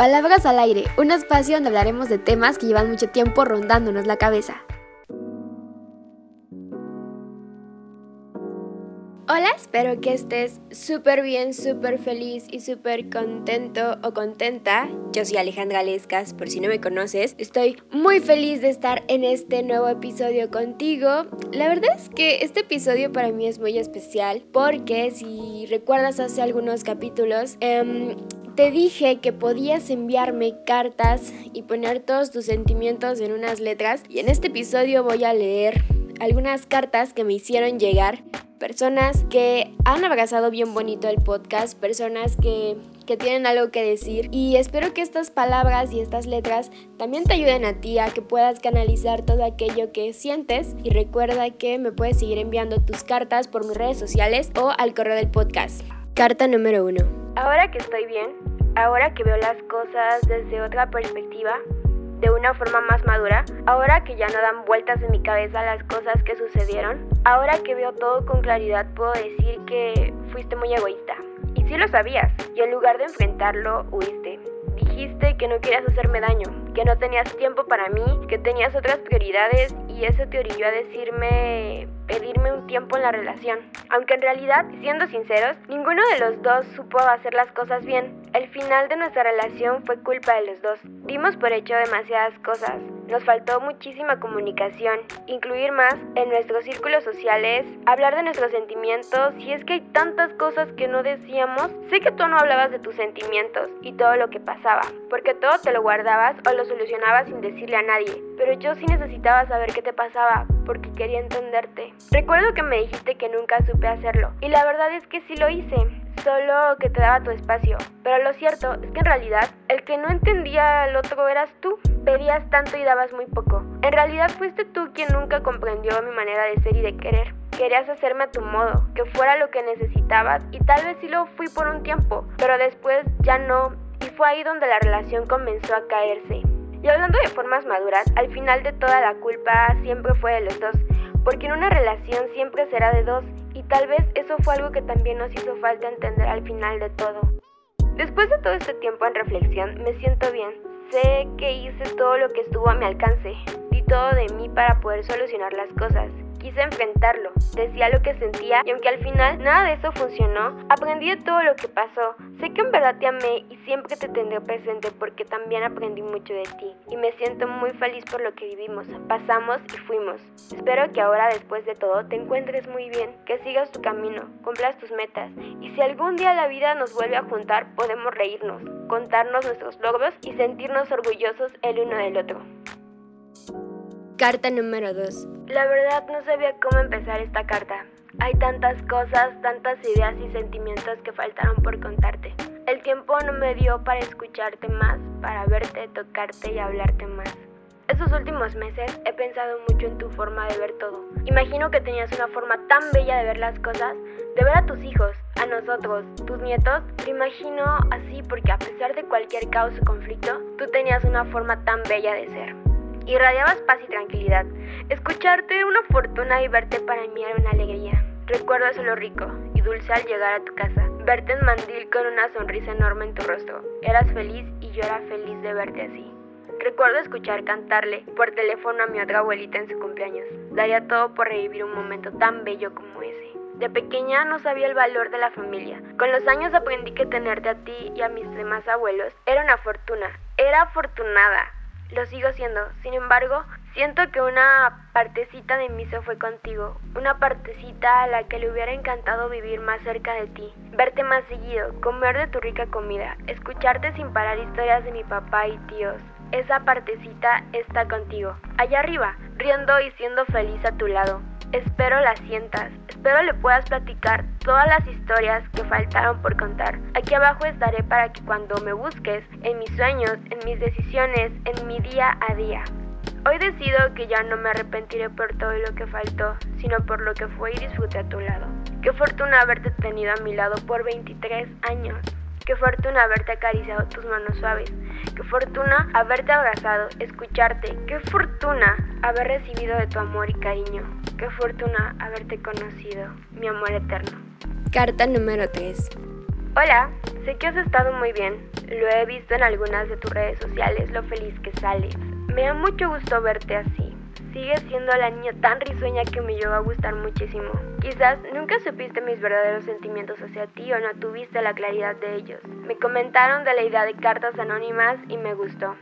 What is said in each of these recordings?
Palabras al aire, un espacio donde hablaremos de temas que llevan mucho tiempo rondándonos la cabeza. Hola, espero que estés súper bien, súper feliz y súper contento o contenta. Yo soy Alejandra Lescas, por si no me conoces. Estoy muy feliz de estar en este nuevo episodio contigo. La verdad es que este episodio para mí es muy especial porque si recuerdas hace algunos capítulos, eh, te dije que podías enviarme cartas y poner todos tus sentimientos en unas letras y en este episodio voy a leer algunas cartas que me hicieron llegar. Personas que han abrazado bien bonito el podcast, personas que, que tienen algo que decir y espero que estas palabras y estas letras también te ayuden a ti a que puedas canalizar todo aquello que sientes y recuerda que me puedes seguir enviando tus cartas por mis redes sociales o al correo del podcast. Carta número uno. Ahora que estoy bien, ahora que veo las cosas desde otra perspectiva, de una forma más madura, ahora que ya no dan vueltas en mi cabeza las cosas que sucedieron, ahora que veo todo con claridad puedo decir que fuiste muy egoísta. Y sí lo sabías, y en lugar de enfrentarlo, huiste. Dijiste que no querías hacerme daño, que no tenías tiempo para mí, que tenías otras prioridades y eso te orilló a decirme pedirme un tiempo en la relación. Aunque en realidad, siendo sinceros, ninguno de los dos supo hacer las cosas bien. El final de nuestra relación fue culpa de los dos. Dimos por hecho demasiadas cosas. Nos faltó muchísima comunicación, incluir más en nuestros círculos sociales, hablar de nuestros sentimientos, y es que hay tantas cosas que no decíamos. Sé que tú no hablabas de tus sentimientos y todo lo que pasaba, porque todo te lo guardabas o lo solucionabas sin decirle a nadie, pero yo sí necesitaba saber qué te pasaba, porque quería entenderte. Recuerdo que me dijiste que nunca supe hacerlo, y la verdad es que sí lo hice, solo que te daba tu espacio. Pero lo cierto es que en realidad el que no entendía al otro eras tú. Pedías tanto y dabas muy poco. En realidad fuiste tú quien nunca comprendió mi manera de ser y de querer. Querías hacerme a tu modo, que fuera lo que necesitabas y tal vez sí lo fui por un tiempo, pero después ya no y fue ahí donde la relación comenzó a caerse. Y hablando de formas maduras, al final de toda la culpa siempre fue de los dos, porque en una relación siempre será de dos y tal vez eso fue algo que también nos hizo falta entender al final de todo. Después de todo este tiempo en reflexión, me siento bien. Sé que hice todo lo que estuvo a mi alcance. Di todo de mí para poder solucionar las cosas. Quise enfrentarlo, decía lo que sentía y aunque al final nada de eso funcionó, aprendí de todo lo que pasó. Sé que en verdad te amé y siempre te tendré presente porque también aprendí mucho de ti y me siento muy feliz por lo que vivimos, pasamos y fuimos. Espero que ahora después de todo te encuentres muy bien, que sigas tu camino, cumplas tus metas y si algún día la vida nos vuelve a juntar podemos reírnos, contarnos nuestros logros y sentirnos orgullosos el uno del otro. Carta número 2. La verdad no sabía cómo empezar esta carta. Hay tantas cosas, tantas ideas y sentimientos que faltaron por contarte. El tiempo no me dio para escucharte más, para verte, tocarte y hablarte más. Estos últimos meses he pensado mucho en tu forma de ver todo. Imagino que tenías una forma tan bella de ver las cosas, de ver a tus hijos, a nosotros, tus nietos. Te imagino así porque a pesar de cualquier caos o conflicto, tú tenías una forma tan bella de ser. Irradiabas paz y tranquilidad. Escucharte era una fortuna y verte para mí era una alegría. Recuerdo eso lo rico y dulce al llegar a tu casa. Verte en mandil con una sonrisa enorme en tu rostro. Eras feliz y yo era feliz de verte así. Recuerdo escuchar cantarle por teléfono a mi otra abuelita en su cumpleaños. Daría todo por revivir un momento tan bello como ese. De pequeña no sabía el valor de la familia. Con los años aprendí que tenerte a ti y a mis demás abuelos era una fortuna. Era afortunada lo sigo siendo. Sin embargo, siento que una partecita de mí se fue contigo, una partecita a la que le hubiera encantado vivir más cerca de ti, verte más seguido, comer de tu rica comida, escucharte sin parar historias de mi papá y tíos. Esa partecita está contigo, allá arriba, riendo y siendo feliz a tu lado. Espero la sientas, espero le puedas platicar todas las historias que faltaron por contar. Aquí abajo estaré para que cuando me busques, en mis sueños, en mis decisiones, en mi día a día. Hoy decido que ya no me arrepentiré por todo lo que faltó, sino por lo que fue y disfruté a tu lado. Qué fortuna haberte tenido a mi lado por 23 años. Qué fortuna haberte acariciado tus manos suaves. Qué fortuna haberte abrazado, escucharte. Qué fortuna haber recibido de tu amor y cariño. Qué fortuna haberte conocido, mi amor eterno. Carta número 3. Hola, sé que has estado muy bien. Lo he visto en algunas de tus redes sociales, lo feliz que sales. Me da mucho gusto verte así. Sigues siendo la niña tan risueña que me llegó a gustar muchísimo. Quizás nunca supiste mis verdaderos sentimientos hacia ti o no tuviste la claridad de ellos. Me comentaron de la idea de cartas anónimas y me gustó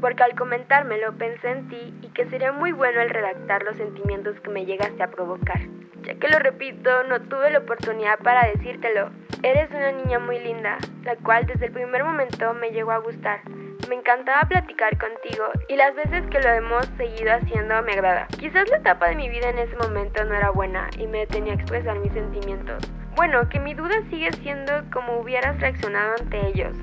porque al comentármelo pensé en ti y que sería muy bueno el redactar los sentimientos que me llegaste a provocar. Ya que lo repito, no tuve la oportunidad para decírtelo. Eres una niña muy linda, la cual desde el primer momento me llegó a gustar. Me encantaba platicar contigo y las veces que lo hemos seguido haciendo me agrada. Quizás la etapa de mi vida en ese momento no era buena y me detenía a expresar mis sentimientos. Bueno, que mi duda sigue siendo cómo hubieras reaccionado ante ellos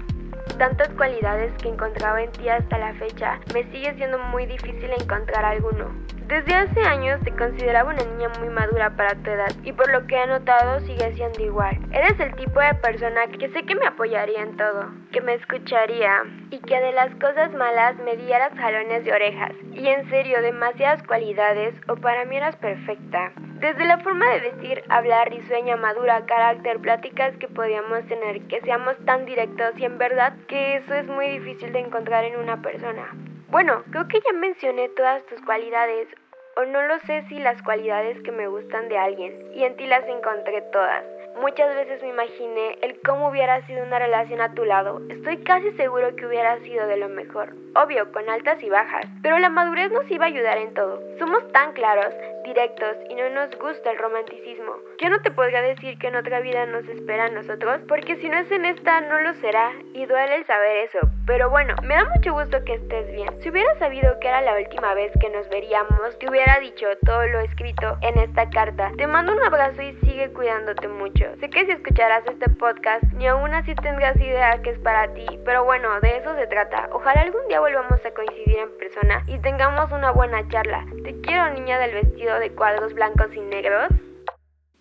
tantas cualidades que encontraba en ti hasta la fecha, me sigue siendo muy difícil encontrar alguno. Desde hace años te consideraba una niña muy madura para tu edad y por lo que he notado sigue siendo igual. Eres el tipo de persona que sé que me apoyaría en todo, que me escucharía y que de las cosas malas me dieras jalones de orejas. Y en serio, demasiadas cualidades o para mí eras perfecta. Desde la forma de decir, hablar, risueña, madura, carácter, pláticas que podíamos tener, que seamos tan directos y en verdad que eso es muy difícil de encontrar en una persona. Bueno, creo que ya mencioné todas tus cualidades, o no lo sé si las cualidades que me gustan de alguien, y en ti las encontré todas. Muchas veces me imaginé el cómo hubiera sido una relación a tu lado. Estoy casi seguro que hubiera sido de lo mejor. Obvio, con altas y bajas. Pero la madurez nos iba a ayudar en todo. Somos tan claros, directos y no nos gusta el romanticismo. Yo no te podría decir que en otra vida nos espera a nosotros, porque si no es en esta, no lo será. Y duele el saber eso. Pero bueno, me da mucho gusto que estés bien. Si hubiera sabido que era la última vez que nos veríamos, te hubiera dicho todo lo escrito en esta carta. Te mando un abrazo y sigue cuidándote mucho. Sé que si escucharás este podcast, ni aún así tendrás idea que es para ti, pero bueno, de eso se trata. Ojalá algún día volvamos a coincidir en persona y tengamos una buena charla. Te quiero, niña del vestido de cuadros blancos y negros.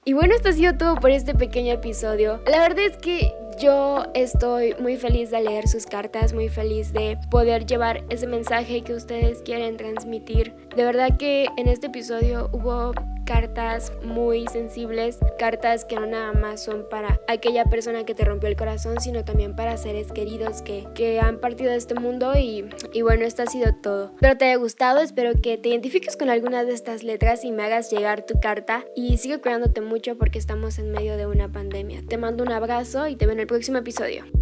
Y bueno, esto ha sido todo por este pequeño episodio. La verdad es que yo estoy muy feliz de leer sus cartas, muy feliz de poder llevar ese mensaje que ustedes quieren transmitir. De verdad que en este episodio hubo cartas muy sensibles, cartas que no nada más son para aquella persona que te rompió el corazón, sino también para seres queridos que, que han partido de este mundo y, y bueno, esto ha sido todo. Espero te haya gustado, espero que te identifiques con alguna de estas letras y me hagas llegar tu carta y sigue cuidándote mucho porque estamos en medio de una pandemia. Te mando un abrazo y te veo en el próximo episodio.